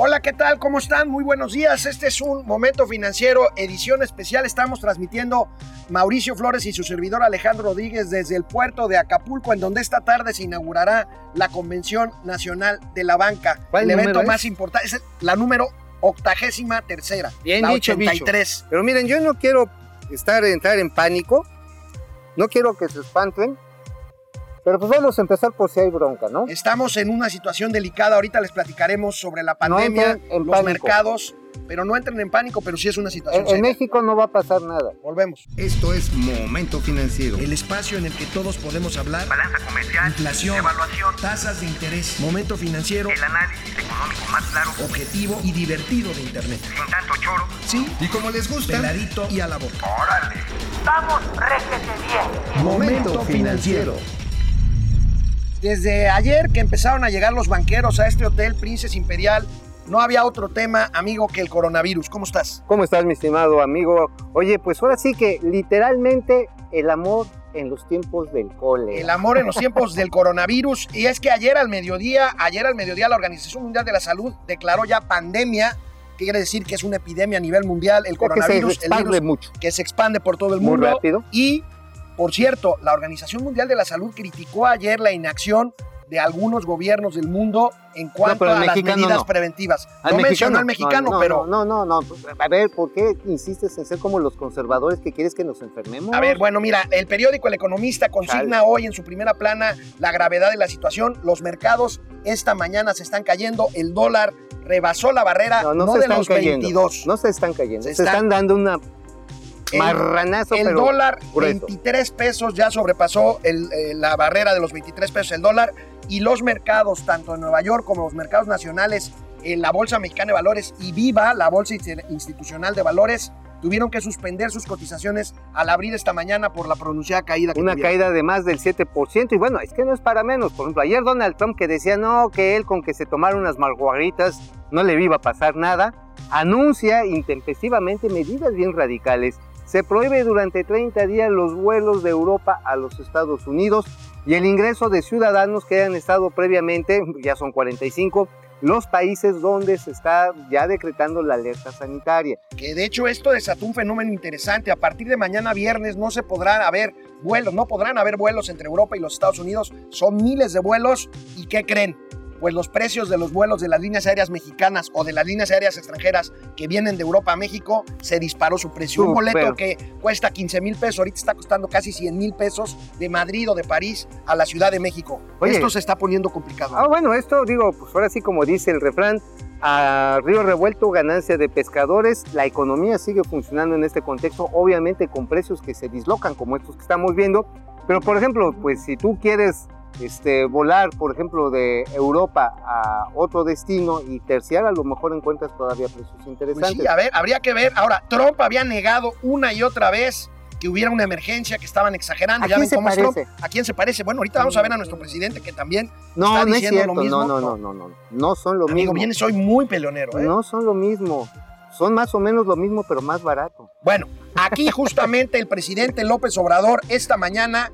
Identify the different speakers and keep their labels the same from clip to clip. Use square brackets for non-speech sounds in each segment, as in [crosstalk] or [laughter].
Speaker 1: Hola, ¿qué tal? ¿Cómo están? Muy buenos días. Este es un momento financiero, edición especial. Estamos transmitiendo Mauricio Flores y su servidor Alejandro Rodríguez desde el puerto de Acapulco, en donde esta tarde se inaugurará la Convención Nacional de la Banca.
Speaker 2: ¿Cuál
Speaker 1: el evento más importante, es la número octagésima tercera.
Speaker 2: Bien
Speaker 1: la
Speaker 2: dicho, bicho.
Speaker 1: 83.
Speaker 2: Pero miren, yo no quiero estar, entrar en pánico, no quiero que se espanten, pero pues vamos a empezar por si hay bronca, ¿no?
Speaker 1: Estamos en una situación delicada. Ahorita les platicaremos sobre la pandemia,
Speaker 2: en
Speaker 1: los
Speaker 2: pánico.
Speaker 1: mercados, pero no entren en pánico, pero sí es una situación
Speaker 2: En, en. México no va a pasar nada.
Speaker 1: Volvemos.
Speaker 3: Esto es Momento Financiero.
Speaker 1: El espacio en el que todos podemos hablar.
Speaker 4: balanza comercial,
Speaker 1: Inflación,
Speaker 4: evaluación,
Speaker 1: tasas de interés, momento financiero,
Speaker 4: el análisis económico más claro,
Speaker 1: objetivo y divertido de Internet.
Speaker 4: sin tanto choro.
Speaker 1: Sí,
Speaker 3: Y como les gusta,
Speaker 1: peladito y a la boca.
Speaker 4: ¡Órale! ¡Vamos, réjete bien!
Speaker 3: Momento Financiero.
Speaker 1: Desde ayer que empezaron a llegar los banqueros a este hotel Princess Imperial, no había otro tema, amigo, que el coronavirus. ¿Cómo estás?
Speaker 2: ¿Cómo estás, mi estimado amigo? Oye, pues ahora sí que literalmente el amor en los tiempos del cole.
Speaker 1: El amor en los tiempos del coronavirus. Y es que ayer al mediodía, ayer al mediodía la Organización Mundial de la Salud declaró ya pandemia, que quiere decir que es una epidemia a nivel mundial, el
Speaker 2: Ya que se
Speaker 1: coronavirus, el
Speaker 2: expande
Speaker 1: virus
Speaker 2: mucho,
Speaker 1: que se expande por todo el
Speaker 2: muy
Speaker 1: mundo.
Speaker 2: rápido.
Speaker 1: Y, por cierto, la Organización Mundial de la Salud criticó ayer la inacción de algunos gobiernos del mundo en cuanto a las medidas
Speaker 2: no.
Speaker 1: preventivas.
Speaker 2: Al
Speaker 1: no mencionó al mexicano,
Speaker 2: No, no,
Speaker 1: pero...
Speaker 2: No, no, no, no. A ver, ¿por qué insistes en ser como los conservadores que quieres que nos enfermemos?
Speaker 1: A ver, bueno, mira, el periódico El Economista consigna hoy en su primera plana la gravedad de la situación. Los mercados esta mañana se están cayendo. El dólar rebasó la barrera no,
Speaker 2: no, no se
Speaker 1: de
Speaker 2: están
Speaker 1: los
Speaker 2: cayendo.
Speaker 1: 22.
Speaker 2: No se están cayendo.
Speaker 1: Se
Speaker 2: Se,
Speaker 1: están-
Speaker 2: están dando una
Speaker 1: El-
Speaker 2: marranazo,
Speaker 1: El
Speaker 2: pero
Speaker 1: dólar,
Speaker 2: grueso.
Speaker 1: 23 pesos, ya sobrepasó el, eh, la barrera de los 23 pesos el dólar. Y los mercados, tanto en Nueva York como los mercados nacionales, en la Bolsa Mexicana de Valores y Viva, la Bolsa Insti- Institucional de Valores, tuvieron que suspender sus cotizaciones al abrir esta mañana por la pronunciada caída que
Speaker 2: una
Speaker 1: tuvieron.
Speaker 2: caída de más del 7%. Y bueno, es que no es para menos. Por ejemplo, ayer Donald Trump que decía no, que él con que se tomara unas marguaritas no le iba a pasar nada, anuncia intempestivamente medidas bien radicales. Se prohíbe durante 30 días los vuelos de Europa a los Estados Unidos y el ingreso de ciudadanos que hayan estado previamente, ya son 45, los países donde se está ya decretando la alerta sanitaria.
Speaker 1: que de hecho esto desató un fenómeno interesante. A partir de mañana viernes no se podrán haber vuelos, no podrán haber vuelos entre Europa y los Estados Unidos. Son miles de vuelos. ¿Y qué creen? Pues los precios de los vuelos de las líneas aéreas mexicanas o de las líneas aéreas extranjeras que vienen de Europa a México, se disparó su precio. Un boleto que cuesta 15 mil pesos, ahorita está costando casi 100 mil pesos de Madrid o de París a la Ciudad de México.
Speaker 2: Oye.
Speaker 1: Esto se está poniendo complicado.
Speaker 2: Ah, bueno, esto digo, pues ahora sí como dice el refrán, a río revuelto, ganancia de pescadores, la economía sigue funcionando en este contexto, obviamente con precios que se dislocan como estos que estamos viendo, pero por ejemplo, pues si tú quieres este, volar, por ejemplo, de Europa a otro destino y terciar, a lo mejor encuentras todavía precios
Speaker 1: Pues
Speaker 2: interesantes.
Speaker 1: sí, a ver, habría que ver. Ahora, Trump había negado una y otra vez que hubiera una emergencia, que estaban exagerando.
Speaker 2: ¿A
Speaker 1: ya
Speaker 2: quién
Speaker 1: ven
Speaker 2: se
Speaker 1: cómo Trump.
Speaker 2: parece?
Speaker 1: ¿A quién se parece? Bueno, ahorita vamos a ver a nuestro presidente que también,
Speaker 2: no,
Speaker 1: está
Speaker 2: no es
Speaker 1: diciendo lo mismo.
Speaker 2: no, no, no, no, no, no son lo
Speaker 1: amigo,
Speaker 2: mismo.
Speaker 1: vienes hoy muy peleonero. ¿eh?
Speaker 2: No son lo mismo, son más o menos lo mismo, pero más barato.
Speaker 1: Bueno, aquí justamente el presidente López Obrador esta mañana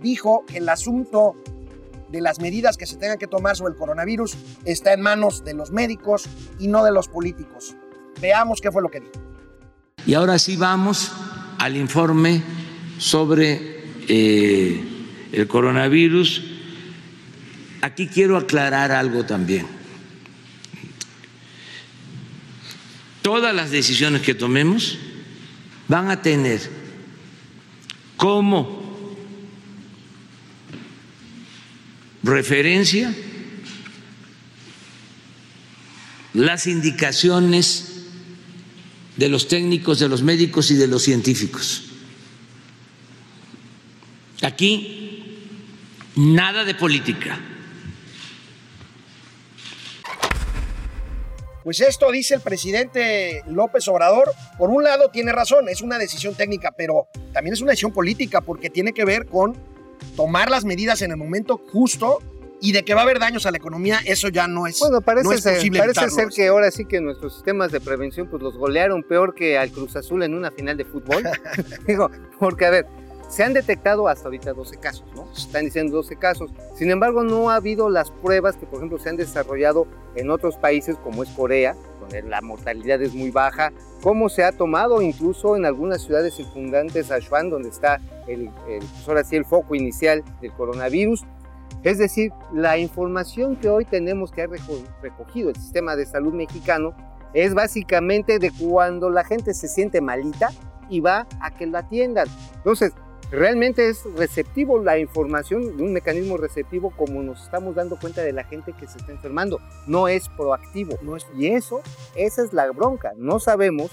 Speaker 1: dijo que el asunto de las medidas que se tengan que tomar sobre el coronavirus está en manos de los médicos y no de los políticos. Veamos qué fue lo que dijo.
Speaker 5: Y ahora sí vamos al informe sobre eh, el coronavirus. Aquí quiero aclarar algo también. Todas las decisiones que tomemos van a tener como referencia las indicaciones de los técnicos, de los médicos y de los científicos. Aquí nada de política.
Speaker 1: Pues esto dice el presidente López Obrador. Por un lado tiene razón, es una decisión técnica, pero también es una decisión política porque tiene que ver con tomar las medidas en el momento justo y de que va a haber daños a la economía, eso ya no es,
Speaker 2: Bueno, parece,
Speaker 1: no es
Speaker 2: ser,
Speaker 1: posible
Speaker 2: parece ser que ahora sí que nuestros sistemas de prevención pues los golearon peor que al Cruz Azul en una final de fútbol. [laughs] Digo, porque a ver, Se han detectado hasta ahorita 12 casos, ¿no? Están diciendo 12 casos. Sin embargo, no ha habido las pruebas que, por ejemplo, se han desarrollado en otros países como es Corea, donde la mortalidad es muy baja, como se ha tomado incluso en algunas ciudades circundantes a Xuan, donde está el, el, pues ahora sí, el foco inicial del coronavirus. Es decir, la información que hoy tenemos que ha recogido el sistema de salud mexicano es básicamente de cuando la gente se siente malita y va a que la atiendan. Entonces, realmente es receptivo la información, un mecanismo receptivo como nos estamos dando cuenta de la gente que se está enfermando. No es proactivo. No es, y eso, esa es la bronca. No sabemos.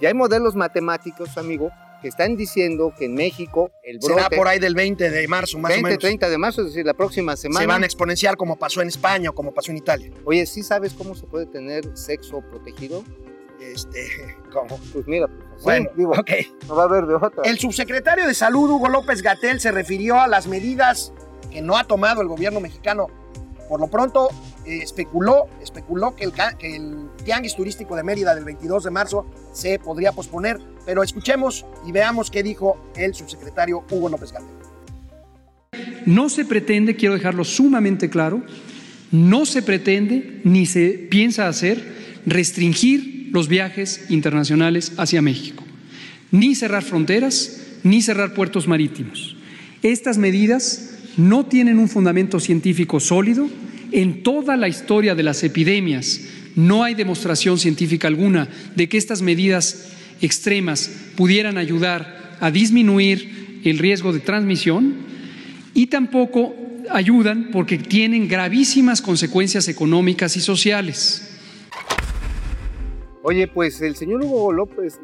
Speaker 2: Ya hay modelos matemáticos, amigo, que están diciendo que en México el brote...
Speaker 1: Será por ahí del 20 de marzo, más
Speaker 2: 20,
Speaker 1: o menos.
Speaker 2: 30 de marzo, es decir, la próxima semana.
Speaker 1: Se van a exponenciar como pasó en España o como pasó en Italia.
Speaker 2: Oye, ¿sí sabes cómo se puede tener sexo protegido?
Speaker 1: Este, [laughs] ¿cómo?
Speaker 2: Pues mira, pues,
Speaker 1: Bueno,
Speaker 2: sí, digo,
Speaker 1: ok.
Speaker 2: no va a haber de otra.
Speaker 1: El subsecretario de Salud, Hugo López Gatel, se refirió a las medidas que no ha tomado el gobierno mexicano. Por lo pronto, eh, especuló, especuló que el, que el tianguis turístico de Mérida del 22 de marzo se podría posponer, pero escuchemos y veamos qué dijo el subsecretario Hugo López Gatel.
Speaker 6: No se pretende, quiero dejarlo sumamente claro, no se pretende ni se piensa hacer restringir los viajes internacionales hacia México, ni cerrar fronteras, ni cerrar puertos marítimos. Estas medidas no tienen un fundamento científico sólido. En toda la historia de las epidemias no hay demostración científica alguna de que estas medidas extremas pudieran ayudar a disminuir el riesgo de transmisión y tampoco ayudan porque tienen gravísimas consecuencias económicas y sociales.
Speaker 2: Oye, pues el señor Hugo López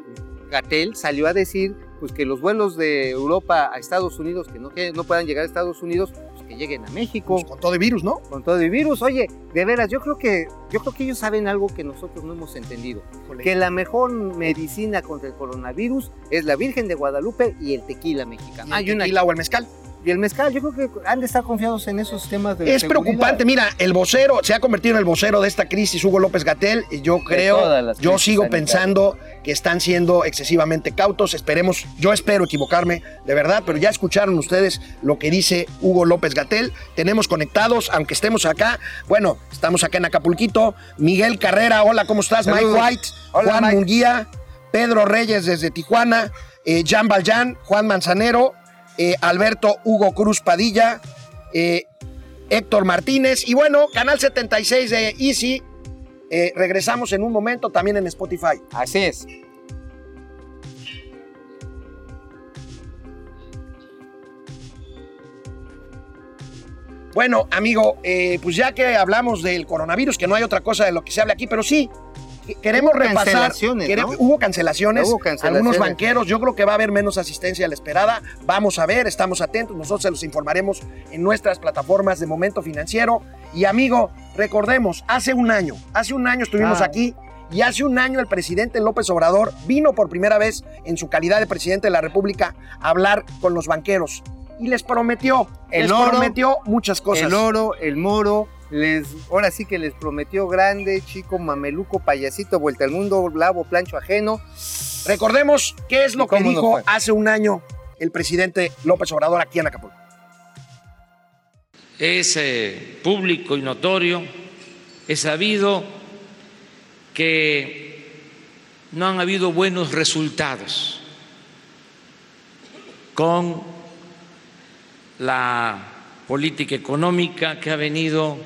Speaker 2: Gatel salió a decir pues, que los vuelos de Europa a Estados Unidos, que no, que no puedan llegar a Estados Unidos, pues que lleguen a México.
Speaker 1: Pues con todo el virus, ¿no?
Speaker 2: con todo el virus. Oye, de veras, yo creo que yo creo que ellos saben algo que nosotros no hemos entendido, que la mejor medicina contra el coronavirus es la Virgen de Guadalupe y el tequila mexicano.
Speaker 1: Y
Speaker 2: Hay
Speaker 1: el
Speaker 2: una-
Speaker 1: tequila o el mezcal.
Speaker 2: Y el mezcal, yo creo que han de estar confiados en esos temas de
Speaker 1: Es
Speaker 2: seguridad.
Speaker 1: preocupante, mira, el vocero se ha convertido en el vocero de esta crisis, Hugo López Gatel, y yo creo, yo sigo
Speaker 2: sanitarias.
Speaker 1: pensando que están siendo excesivamente cautos, esperemos, yo espero equivocarme, de verdad, pero ya escucharon ustedes lo que dice Hugo López Gatel, tenemos conectados, aunque estemos acá, bueno, estamos acá en Acapulquito, Miguel Carrera, hola, ¿cómo estás?
Speaker 2: Saludos.
Speaker 1: Mike White,
Speaker 2: Hola,
Speaker 1: Juan
Speaker 2: Mike.
Speaker 1: Munguía, Pedro Reyes desde Tijuana, eh, Jan Valjan, Juan Manzanero, eh, Alberto Hugo Cruz Padilla, eh, Héctor Martínez y bueno, Canal 76 de Easy. Eh, regresamos en un momento también en Spotify.
Speaker 2: Así es.
Speaker 1: Bueno, amigo, pues ya que hablamos del coronavirus, que no hay otra cosa de lo que se hable aquí, pero sí, queremos
Speaker 2: Hubo
Speaker 1: repasar.
Speaker 2: cancelaciones,
Speaker 1: quere-
Speaker 2: ¿no?
Speaker 1: Hubo cancelaciones.
Speaker 2: Hubo cancelaciones.
Speaker 1: Algunos banqueros, yo creo que va a haber menos asistencia a la esperada. Vamos a ver, estamos atentos. Nosotros se los informaremos en nuestras plataformas de momento financiero. Y amigo, recordemos, hace un año, hace un año estuvimos
Speaker 2: Ah.
Speaker 1: aquí. Y hace un año el presidente López Obrador vino por primera vez en su calidad de presidente de la República a hablar con los banqueros y les prometió,
Speaker 2: El
Speaker 1: les
Speaker 2: oro,
Speaker 1: prometió muchas cosas.
Speaker 2: El oro, el moro, les, ahora sí que les prometió grande, chico, mameluco, payasito, vuelta al mundo, lavo, plancho ajeno.
Speaker 1: Recordemos qué es lo
Speaker 2: ¿Y
Speaker 1: que dijo
Speaker 2: fue?
Speaker 1: hace un año el presidente López Obrador aquí en Acapulco.
Speaker 5: es eh, público y notorio, es sabido que no han habido buenos resultados con la política económica que ha venido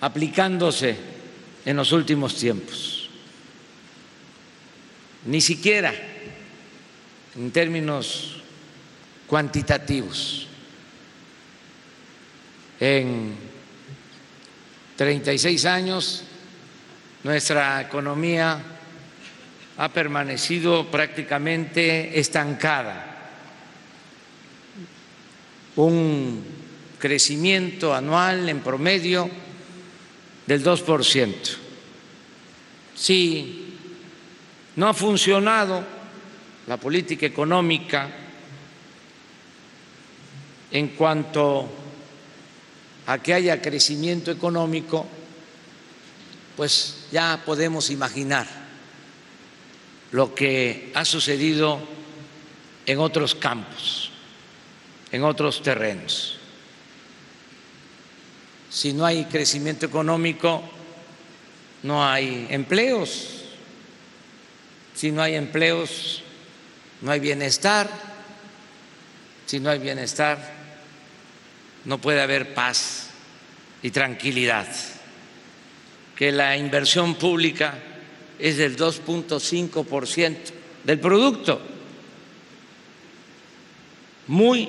Speaker 5: aplicándose en los últimos tiempos. Ni siquiera en términos cuantitativos en 36 años nuestra economía ha permanecido prácticamente estancada. Un crecimiento anual en promedio del 2%. Si no ha funcionado la política económica en cuanto a que haya crecimiento económico, pues ya podemos imaginar lo que ha sucedido en otros campos. en otros terrenos. Si no hay crecimiento económico, no hay empleos. Si no hay empleos, no hay bienestar. Si no hay bienestar, no puede haber paz y tranquilidad. Que la inversión pública es del 2.5% del producto, muy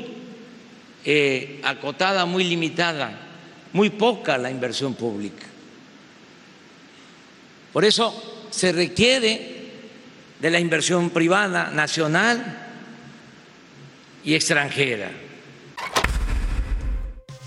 Speaker 5: eh, acotada, muy limitada, muy poca la inversión pública. Por eso se requiere de la inversión privada, nacional y extranjera.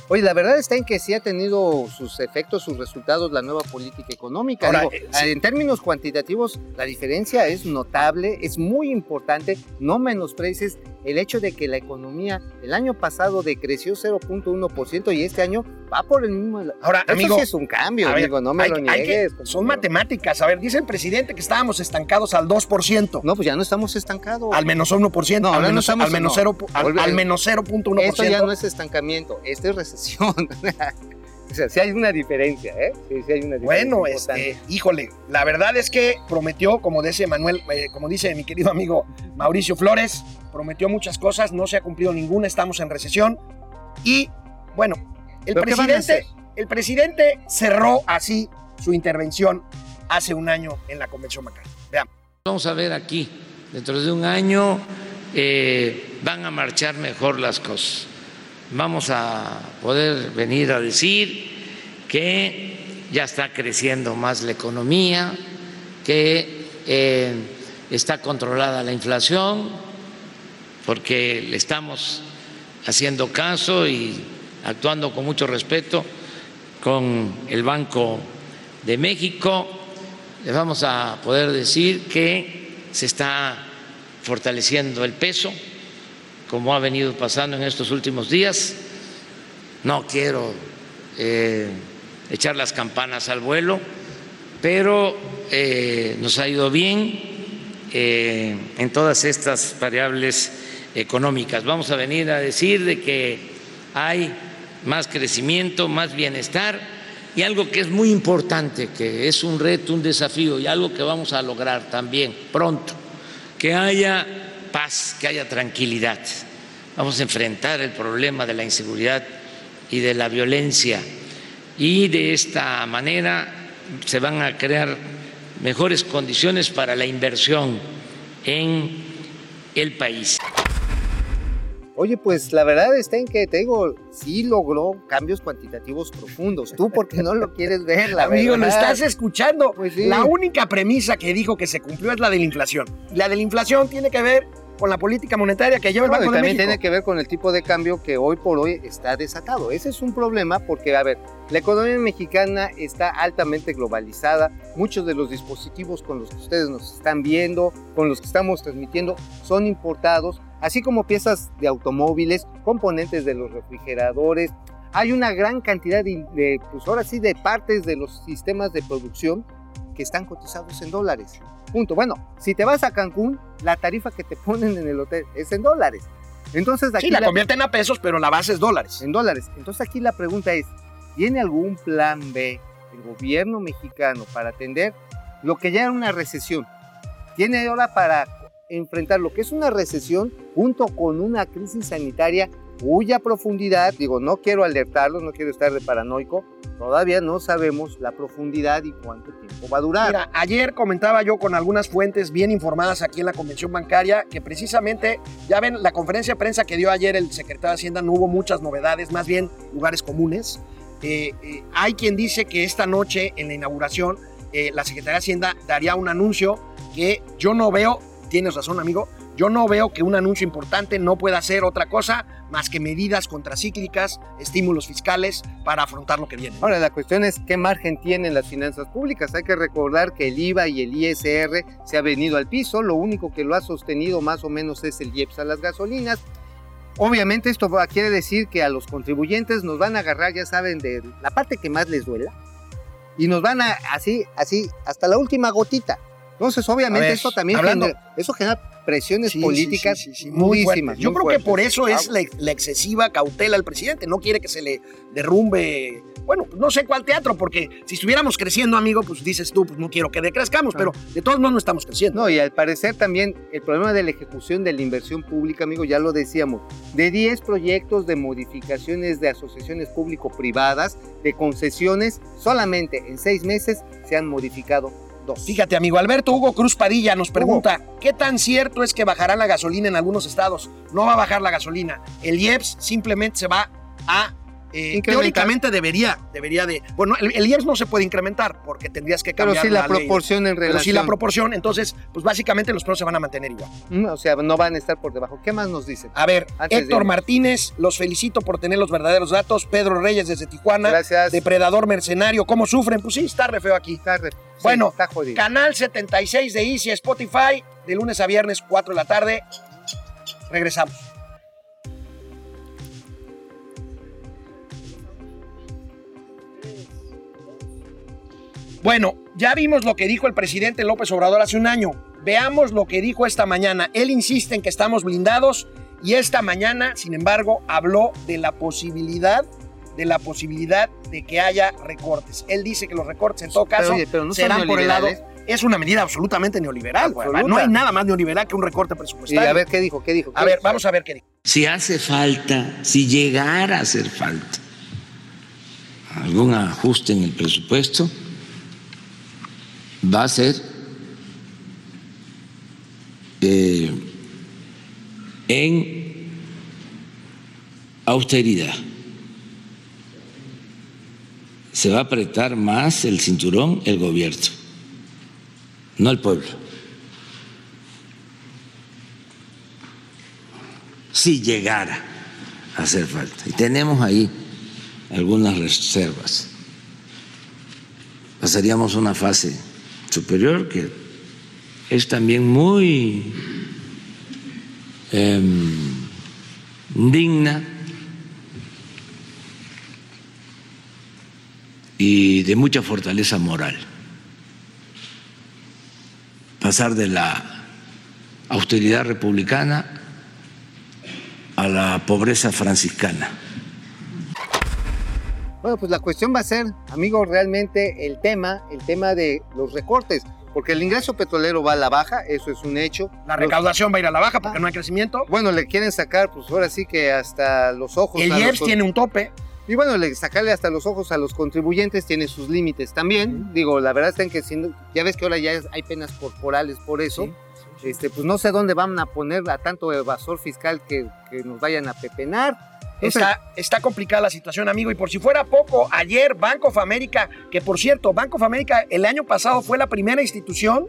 Speaker 2: Oye, la verdad está en que sí ha tenido sus efectos, sus resultados la nueva política económica.
Speaker 1: Ahora,
Speaker 2: Digo,
Speaker 1: eh, sí.
Speaker 2: En términos cuantitativos, la diferencia es notable, es muy importante. No menosprecies el hecho de que la economía el año pasado decreció 0.1% y este año va por el mismo.
Speaker 1: Ahora,
Speaker 2: Eso
Speaker 1: amigo,
Speaker 2: sí es un cambio,
Speaker 1: ver,
Speaker 2: amigo, no me
Speaker 1: hay-
Speaker 2: lo
Speaker 1: hay que-
Speaker 2: niegues.
Speaker 1: son matemáticas. A ver, dice el presidente que estábamos estancados al 2%.
Speaker 2: No, pues ya no estamos estancados.
Speaker 1: Al menos 1%,
Speaker 2: No,
Speaker 1: al,
Speaker 2: ahora no
Speaker 1: menos,
Speaker 2: estamos-
Speaker 1: al, menos
Speaker 2: no.
Speaker 1: cero, al,
Speaker 2: Vuelve-
Speaker 1: al menos 0.1%.
Speaker 2: Esto ya no es estancamiento, esto es recesión. [laughs] o sea, sí hay una diferencia, ¿eh? Sí, sí hay una diferencia.
Speaker 1: Bueno, este, híjole, la verdad es que prometió, como dice Manuel, eh, como dice mi querido amigo Mauricio Flores, prometió muchas cosas, no se ha cumplido ninguna, estamos en recesión y bueno, el
Speaker 2: ¿Pero qué van a
Speaker 1: presidente, el presidente cerró así su intervención hace un año en la convención bancaria. Veamos.
Speaker 5: Vamos a ver aquí, dentro de un año eh, van a marchar mejor las cosas. Vamos a poder venir a decir que ya está creciendo más la economía, que eh, está controlada la inflación, porque le estamos haciendo caso y actuando con mucho respeto con el Banco de México. Les vamos a poder decir que se está fortaleciendo el peso, como ha venido pasando en estos últimos días. No quiero eh, echar las campanas al vuelo, pero eh, nos ha ido bien eh, en todas estas variables económicas. Vamos a venir a decir de que hay más crecimiento, más bienestar y algo que es muy importante, que es un reto, un desafío y algo que vamos a lograr también pronto, que haya paz, que haya tranquilidad. Vamos a enfrentar el problema de la inseguridad y de la violencia y de esta manera se van a crear mejores condiciones para la inversión en el país.
Speaker 2: Oye, pues la verdad está en que te digo, sí logró cambios cuantitativos profundos. Tú porque no lo quieres ver, la
Speaker 1: Amigo, lo
Speaker 2: verdad.
Speaker 1: estás escuchando.
Speaker 2: Pues sí.
Speaker 1: La única premisa que dijo que se cumplió es la de la inflación. La de la inflación tiene que ver con la política monetaria que lleva el Banco
Speaker 2: y
Speaker 1: de
Speaker 2: también
Speaker 1: México.
Speaker 2: tiene que ver con el tipo de cambio que hoy por hoy está desatado. Ese es un problema porque, a ver, la economía mexicana está altamente globalizada. Muchos de los dispositivos con los que ustedes nos están viendo, con los que estamos transmitiendo, son importados, así como piezas de automóviles, componentes de los refrigeradores. Hay una gran cantidad de, de, pues ahora sí, de partes de los sistemas de producción que están cotizados en dólares. Punto. Bueno, si te vas a Cancún, la tarifa que te ponen en el hotel es en dólares. Entonces aquí
Speaker 1: Sí, la
Speaker 2: la-
Speaker 1: convierten a pesos, pero la base es dólares.
Speaker 2: en dólares. Entonces aquí la pregunta es, ¿tiene algún plan B el gobierno mexicano para atender lo que ya era una recesión? ¿Tiene ahora para enfrentar lo que es una recesión junto con una crisis sanitaria cuya profundidad, digo, no quiero alertarlos, no quiero estar de paranoico, todavía no sabemos la profundidad y cuánto tiempo va a durar.
Speaker 1: Mira, ayer comentaba yo con algunas fuentes bien informadas aquí en la convención bancaria que precisamente, ya ven, la conferencia de prensa que dio ayer el secretario de Hacienda no hubo muchas novedades, más bien lugares comunes. Eh, eh, hay quien dice que esta noche en la inauguración eh, la Secretaría de Hacienda daría un anuncio que yo no veo, tienes razón amigo, yo no veo que un anuncio importante no pueda ser otra cosa más que medidas contracíclicas, estímulos fiscales para afrontar lo que viene.
Speaker 2: Ahora, la cuestión es qué margen tienen las finanzas públicas. Hay que recordar que el IVA y el ISR se ha venido al piso. Lo único que lo ha sostenido más o menos es el IEPS a las gasolinas. Obviamente esto quiere decir que a los contribuyentes nos van a agarrar, ya saben, de la parte que más les duela. Y nos van a, así, así, hasta la última gotita. Entonces, obviamente,
Speaker 1: ver,
Speaker 2: eso también
Speaker 1: hablando-
Speaker 2: genera, eso genera presiones
Speaker 1: Sí,
Speaker 2: políticas
Speaker 1: sí, muy fuertes. Yo
Speaker 2: muy
Speaker 1: creo que por eso es la, la excesiva cautela al presidente. No quiere que se le derrumbe. Bueno, no sé cuál teatro, porque si estuviéramos creciendo, amigo, pues dices tú, pues no quiero que decrezcamos, pero de todos modos no estamos creciendo.
Speaker 2: No, y al parecer también el problema de la ejecución de la inversión pública, amigo, ya lo decíamos, de 10 proyectos de modificaciones de asociaciones público-privadas, de concesiones, solamente en seis meses se han modificado dos.
Speaker 1: Fíjate, amigo, Alberto Hugo Cruz Padilla nos pregunta, ¿qué tan cierto es que bajará la gasolina en algunos estados? No va a bajar la gasolina. El IEPS simplemente se va a... eh, teóricamente debería, debería de... Bueno, el, el IEPS no se puede incrementar porque tendrías que
Speaker 2: Pero
Speaker 1: cambiar
Speaker 2: sí la, proporción en
Speaker 1: Pero
Speaker 2: relación.
Speaker 1: sí la proporción, entonces, pues básicamente los precios se van a mantener igual.
Speaker 2: Mm, O sea, no van a estar por debajo. ¿Qué más nos dicen?
Speaker 1: A ver,
Speaker 2: Antes
Speaker 1: Héctor. Martínez, los felicito por tener los verdaderos datos. Pedro Reyes desde Tijuana,
Speaker 2: Gracias.
Speaker 1: depredador mercenario, ¿cómo sufren? Pues sí, está re feo aquí.
Speaker 2: Está re- sí,
Speaker 1: Bueno,
Speaker 2: está jodido.
Speaker 1: Canal 76 de Easy Spotify, de lunes a viernes, 4 de la tarde. Regresamos. Bueno, ya vimos lo que dijo el presidente López Obrador hace un año. Veamos lo que dijo esta mañana. Él insiste en que estamos blindados y esta mañana, sin embargo, habló de la posibilidad de la posibilidad de que haya recortes. Él dice que los recortes en todo
Speaker 2: Pero,
Speaker 1: caso
Speaker 2: oye, pero no
Speaker 1: serán por el lado es una medida absolutamente neoliberal.
Speaker 2: Absoluta.
Speaker 1: No hay nada más neoliberal que un recorte
Speaker 2: Y
Speaker 1: presupuestario.
Speaker 2: a ver qué dijo, qué dijo.
Speaker 1: A ver, vamos a ver qué dijo.
Speaker 5: Si hace falta, si llegara a hacer falta algún ajuste en el presupuesto, va a ser eh, en austeridad. Se va a apretar más el cinturón el gobierno, no el pueblo. si llegara a hacer falta. Y tenemos ahí algunas reservas. Pasaríamos una fase superior que es también muy em, digna y de mucha fortaleza moral. Pasar de la austeridad republicana a la pobreza franciscana.
Speaker 2: Bueno, pues la cuestión va a ser, amigo, realmente el tema, el tema de los recortes, porque el ingreso petrolero va a la baja, eso es un hecho.
Speaker 1: La
Speaker 2: Los-
Speaker 1: recaudación va a ir a la baja porque no hay crecimiento.
Speaker 2: bueno, le quieren sacar, pues ahora sí que hasta los ojos.
Speaker 1: El
Speaker 2: los
Speaker 1: IEPS
Speaker 2: con-
Speaker 1: tiene un tope.
Speaker 2: Y bueno, le, sacarle hasta los ojos a los contribuyentes tiene sus límites también. Digo, la verdad es que siendo, ya ves que ahora ya hay penas corporales por eso. Este, pues no sé dónde van a poner a tanto evasor fiscal que, que nos vayan a pepenar.
Speaker 1: Está, está complicada la situación, amigo. Y por si fuera poco, ayer Bank of America, que por cierto, Bank of America el año pasado fue la primera institución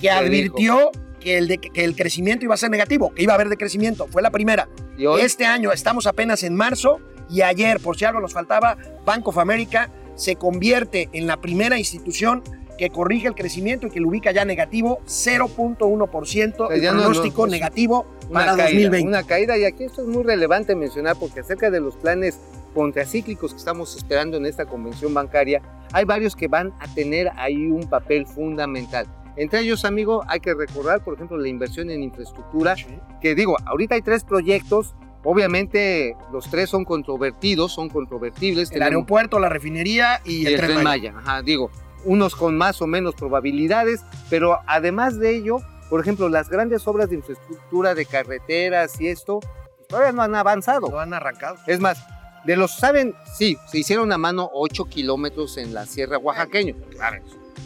Speaker 1: que advirtió que el, de- que el crecimiento iba a ser negativo, que iba a haber decrecimiento. Fue la primera.
Speaker 2: y hoy,
Speaker 1: Este año estamos apenas en marzo y ayer, por si algo nos faltaba, Bank of America se convierte en la primera institución que corrige el crecimiento y que lo ubica ya negativo, 0.1%,
Speaker 2: Pues
Speaker 1: el
Speaker 2: ya no, no,
Speaker 1: pronóstico negativo para
Speaker 2: caída,
Speaker 1: 2020.
Speaker 2: Una caída, y aquí esto es muy relevante mencionar porque acerca de los planes contracíclicos que estamos esperando en esta convención bancaria, hay varios que van a tener ahí un papel fundamental. Entre ellos, amigo, hay que recordar, por ejemplo, la inversión en infraestructura, que digo, ahorita hay tres proyectos, obviamente los tres son controvertidos, son controvertibles.
Speaker 1: El
Speaker 2: tenemos-
Speaker 1: aeropuerto, la refinería y,
Speaker 2: y
Speaker 1: el,
Speaker 2: el
Speaker 1: Tren
Speaker 2: Tren
Speaker 1: Maya.
Speaker 2: Maya. Ajá, digo, unos con más o menos probabilidades, pero además de ello, por ejemplo, las grandes obras de infraestructura de carreteras y esto, pues, todavía no han avanzado.
Speaker 1: Lo han arrancado.
Speaker 2: Es más, de los, ¿saben? Sí, se hicieron a mano 8 kilómetros en la Sierra Oaxaqueño.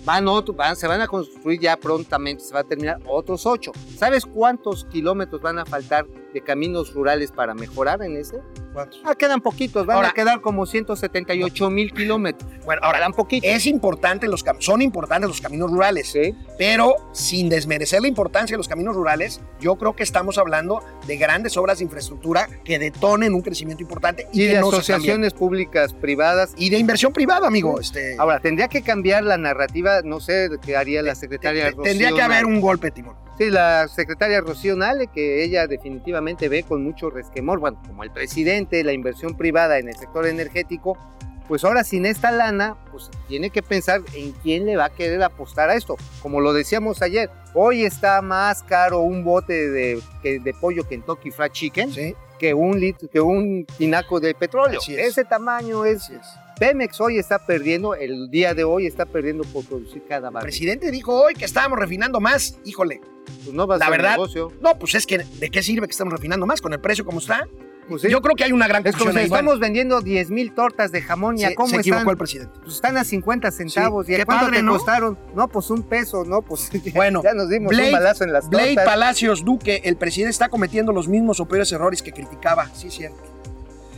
Speaker 2: Van otro, van, se van a construir ya prontamente, se va a terminar otros 8. ¿Sabes cuántos kilómetros van a faltar de caminos rurales para mejorar en ese?
Speaker 1: ¿Cuántos?
Speaker 2: Ah, quedan poquitos, van
Speaker 1: Ahora-
Speaker 2: a quedar como 178 mil kilómetros.
Speaker 1: Bueno, ahora,
Speaker 2: Quedan poquitos.
Speaker 1: es importante los cam- son importantes los caminos rurales,
Speaker 2: Sí.
Speaker 1: pero sin desmerecer la importancia de los caminos rurales, yo creo que estamos hablando de grandes obras de infraestructura que detonen un crecimiento importante y,
Speaker 2: y
Speaker 1: que
Speaker 2: de
Speaker 1: no
Speaker 2: asociaciones públicas privadas.
Speaker 1: y de inversión privada, amigo. Este,
Speaker 2: Ahora, tendría que cambiar la narrativa, no sé, qué haría la secretaria
Speaker 1: te- tendría
Speaker 2: Rocío
Speaker 1: que haber un golpe, Timón.
Speaker 2: Sí, la secretaria Rocío Nale, que ella definitivamente ve con mucho resquemor, bueno, como el presidente, la inversión privada en el sector energético, pues ahora sin esta lana, pues tiene que pensar en quién le va a querer apostar a esto. Como lo decíamos ayer, hoy está más caro un bote de, que- de pollo Kentucky Fried Chicken
Speaker 1: Sí,
Speaker 2: que un litro, que un tinaco de petróleo.
Speaker 1: Es.
Speaker 2: Ese tamaño es. Pemex hoy está perdiendo, el día de hoy está perdiendo por producir cada
Speaker 1: El
Speaker 2: barril.
Speaker 1: presidente dijo hoy que estábamos refinando más. Híjole,
Speaker 2: Pues no va a
Speaker 1: la
Speaker 2: ser
Speaker 1: verdad,
Speaker 2: negocio.
Speaker 1: no, pues es que ¿de qué sirve que estamos refinando más con el precio como está?
Speaker 2: Pues sí.
Speaker 1: Yo creo que hay una gran
Speaker 2: es como si
Speaker 1: ahí.
Speaker 2: estamos
Speaker 1: Bueno,
Speaker 2: vendiendo 10 mil tortas de jamón y a cómo
Speaker 1: se equivocó
Speaker 2: están.
Speaker 1: el presidente.
Speaker 2: Pues están a 50 centavos.
Speaker 1: Sí,
Speaker 2: ¿Y a cuánto
Speaker 1: padre,
Speaker 2: te
Speaker 1: ¿no?
Speaker 2: costaron? No, pues un peso, ¿no? Pues [laughs]
Speaker 1: Bueno,
Speaker 2: ya nos dimos
Speaker 1: Blade-
Speaker 2: un balazo en las
Speaker 1: Blade
Speaker 2: tortas.
Speaker 1: Palacios Duque, el presidente está cometiendo los mismos o peores errores que criticaba. Sí, cierto.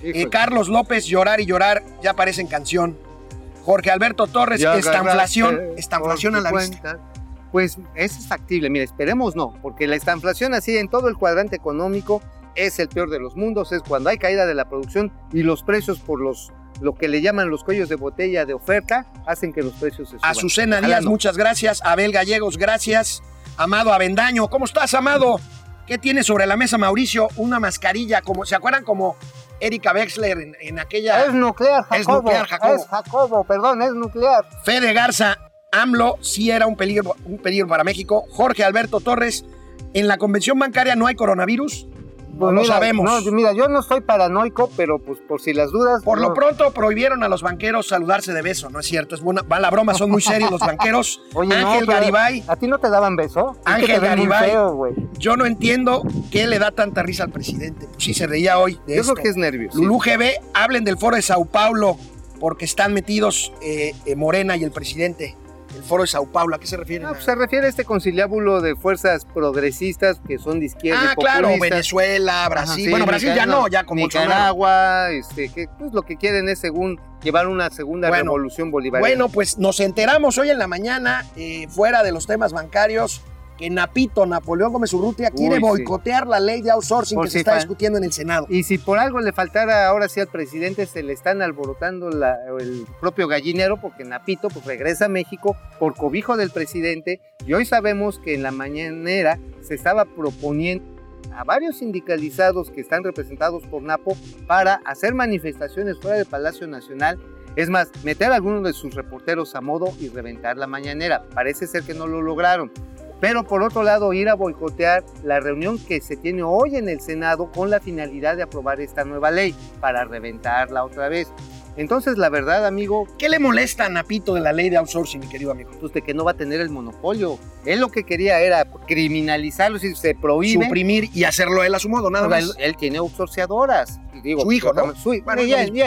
Speaker 1: Eh, Carlos López, llorar y llorar, ya parece en canción. Jorge Alberto Torres,
Speaker 2: Ya
Speaker 1: esta inflación,
Speaker 2: agarraste
Speaker 1: esta
Speaker 2: por
Speaker 1: inflación a la vista.
Speaker 2: Pues eso es factible, mira, esperemos no, porque la inflación así en todo el cuadrante económico es el peor de los mundos, es cuando hay caída de la producción y los precios por los lo que le llaman los cuellos de botella de oferta hacen que los precios se suban.
Speaker 1: Azucena Díaz,
Speaker 2: no.
Speaker 1: muchas gracias. Abel Gallegos, gracias. Amado Avendaño, ¿cómo estás, Amado? ¿Qué tiene sobre la mesa Mauricio? Una mascarilla, como, ¿se acuerdan como Erika Wexler en, en aquella
Speaker 2: Es nuclear, Jacobo.
Speaker 1: Es nuclear, Jacobo.
Speaker 2: Es Jacobo, perdón, es nuclear.
Speaker 1: Fede Garza? AMLO sí era un peligro, un peligro para México. Jorge Alberto Torres, ¿en la convención bancaria no hay coronavirus? No lo sabemos.
Speaker 2: no, mira, yo no estoy paranoico, pero pues por si las dudas.
Speaker 1: Por
Speaker 2: no.
Speaker 1: lo pronto prohibieron a los banqueros saludarse de beso, ¿no es cierto? Es buena, va la broma, son muy serios los banqueros. [laughs]
Speaker 2: Oye,
Speaker 1: Ángel Garibay,
Speaker 2: ¿A ti no te daban beso? Es que
Speaker 1: Ángel Garibay.
Speaker 2: feo,
Speaker 1: yo no entiendo qué le da tanta risa al presidente. Pues sí se reía hoy de
Speaker 2: Yo
Speaker 1: esto.
Speaker 2: creo que es nervios.
Speaker 1: Lulú GB, hablen del foro de Sao Paulo, porque están metidos eh, eh, Morena y el presidente. El foro de Sao Paulo, ¿a qué se refieren?
Speaker 2: No, pues se refiere a este conciliábulo de fuerzas progresistas que son de izquierda
Speaker 1: ah,
Speaker 2: y
Speaker 1: claro. Venezuela,
Speaker 2: Ajá,
Speaker 1: Brasil.
Speaker 2: sí,
Speaker 1: bueno, Brasil ya no, ya Bolsonaro.
Speaker 2: Nicaragua, este, que pues lo que quieren es según llevar una segunda
Speaker 1: Bueno,
Speaker 2: revolución bolivariana.
Speaker 1: Bueno, pues nos enteramos hoy en la mañana, eh, fuera de los temas bancarios, que Napito, Napoleón Gómez Urrutia, quiere
Speaker 2: Uy, sí.
Speaker 1: boicotear la ley de outsourcing
Speaker 2: Por
Speaker 1: que
Speaker 2: si
Speaker 1: se está discutiendo en el Senado.
Speaker 2: Y si por algo le faltara ahora sí al presidente, se le están alborotando la- el propio gallinero, porque Napito pues, regresa a México por cobijo del presidente. Y hoy sabemos que en la mañanera se estaba proponiendo a varios sindicalizados que están representados por Napo para hacer manifestaciones fuera del Palacio Nacional. Es más, meter a algunos de sus reporteros a modo y reventar la mañanera. Parece ser que no lo lograron. Pero por otro lado, ir a boicotear la reunión que se tiene hoy en el Senado con la finalidad de aprobar esta nueva ley para reventarla otra vez. Entonces, la verdad, amigo,
Speaker 1: ¿Qué le molesta a Napito de la ley de outsourcing, mi querido amigo?
Speaker 2: pues de que no va a tener el monopolio. Él lo que quería era criminalizarlo, si se prohíbe.
Speaker 1: Suprimir y hacerlo él a su modo, nada
Speaker 2: Ahora,
Speaker 1: más.
Speaker 2: Él, él tiene outsourceadoras. Digo,
Speaker 1: Su hijo, ¿no?
Speaker 2: Su,
Speaker 1: Bueno,
Speaker 2: y
Speaker 1: es lo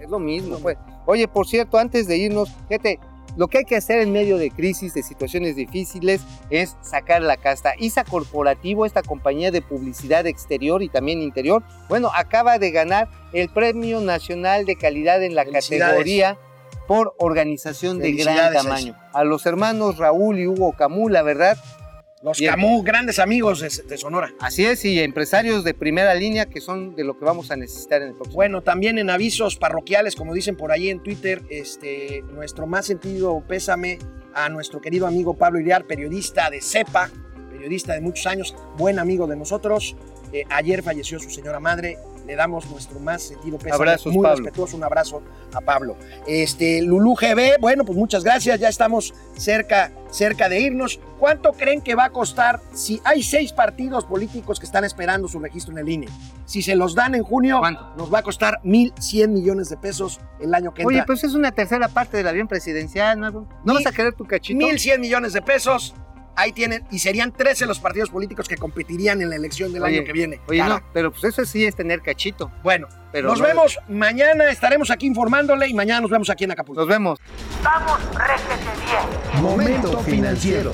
Speaker 2: es lo mismo. pues. Oye, por cierto, antes de irnos, fíjate, lo que hay que hacer en medio de crisis, de situaciones difíciles, es sacar la casta. ISA Corporativo, esta compañía de publicidad exterior y también interior, bueno, acaba de ganar el Premio Nacional de Calidad en la categoría por organización de gran tamaño. A los hermanos Raúl y Hugo Camú, la verdad,
Speaker 1: Los
Speaker 2: Bien.
Speaker 1: Camus, grandes amigos de, de Sonora.
Speaker 2: Así es, y empresarios de primera línea que son de lo que vamos a necesitar en el próximo.
Speaker 1: Bueno, también en avisos parroquiales, como dicen por ahí en Twitter, este, nuestro más sentido pésame a nuestro querido amigo Pablo Iriar, periodista de CEPA, periodista de muchos años, buen amigo de nosotros. Eh, ayer falleció su señora madre. Le damos nuestro más sentido pésame.
Speaker 2: Abrazos,
Speaker 1: muy
Speaker 2: Pablo.
Speaker 1: respetuoso, un abrazo a Pablo. Este, Lulú GB, bueno, pues muchas gracias. Ya estamos cerca, cerca de irnos. ¿Cuánto creen que va a costar si hay seis partidos políticos que están esperando su registro en el INE? Si se los dan en junio,
Speaker 2: ¿Cuánto?
Speaker 1: nos va a costar 1.100 millones de pesos el año que entra.
Speaker 2: Oye, pues es una tercera parte del avión presidencial, ¿no? ¿No
Speaker 1: Mil-
Speaker 2: vas a querer tu cachito?
Speaker 1: 1.100 millones de pesos. Ahí tienen, y serían 13 los partidos políticos que competirían en la elección del
Speaker 2: Oye,
Speaker 1: año que viene.
Speaker 2: Oye, no, pero pues eso sí es tener cachito.
Speaker 1: Bueno,
Speaker 2: Pero
Speaker 1: nos
Speaker 2: no-
Speaker 1: vemos mañana, estaremos aquí informándole y mañana nos vemos aquí en Acapulco.
Speaker 2: Nos vemos.
Speaker 4: Vamos, réjete bien.
Speaker 3: Momento financiero.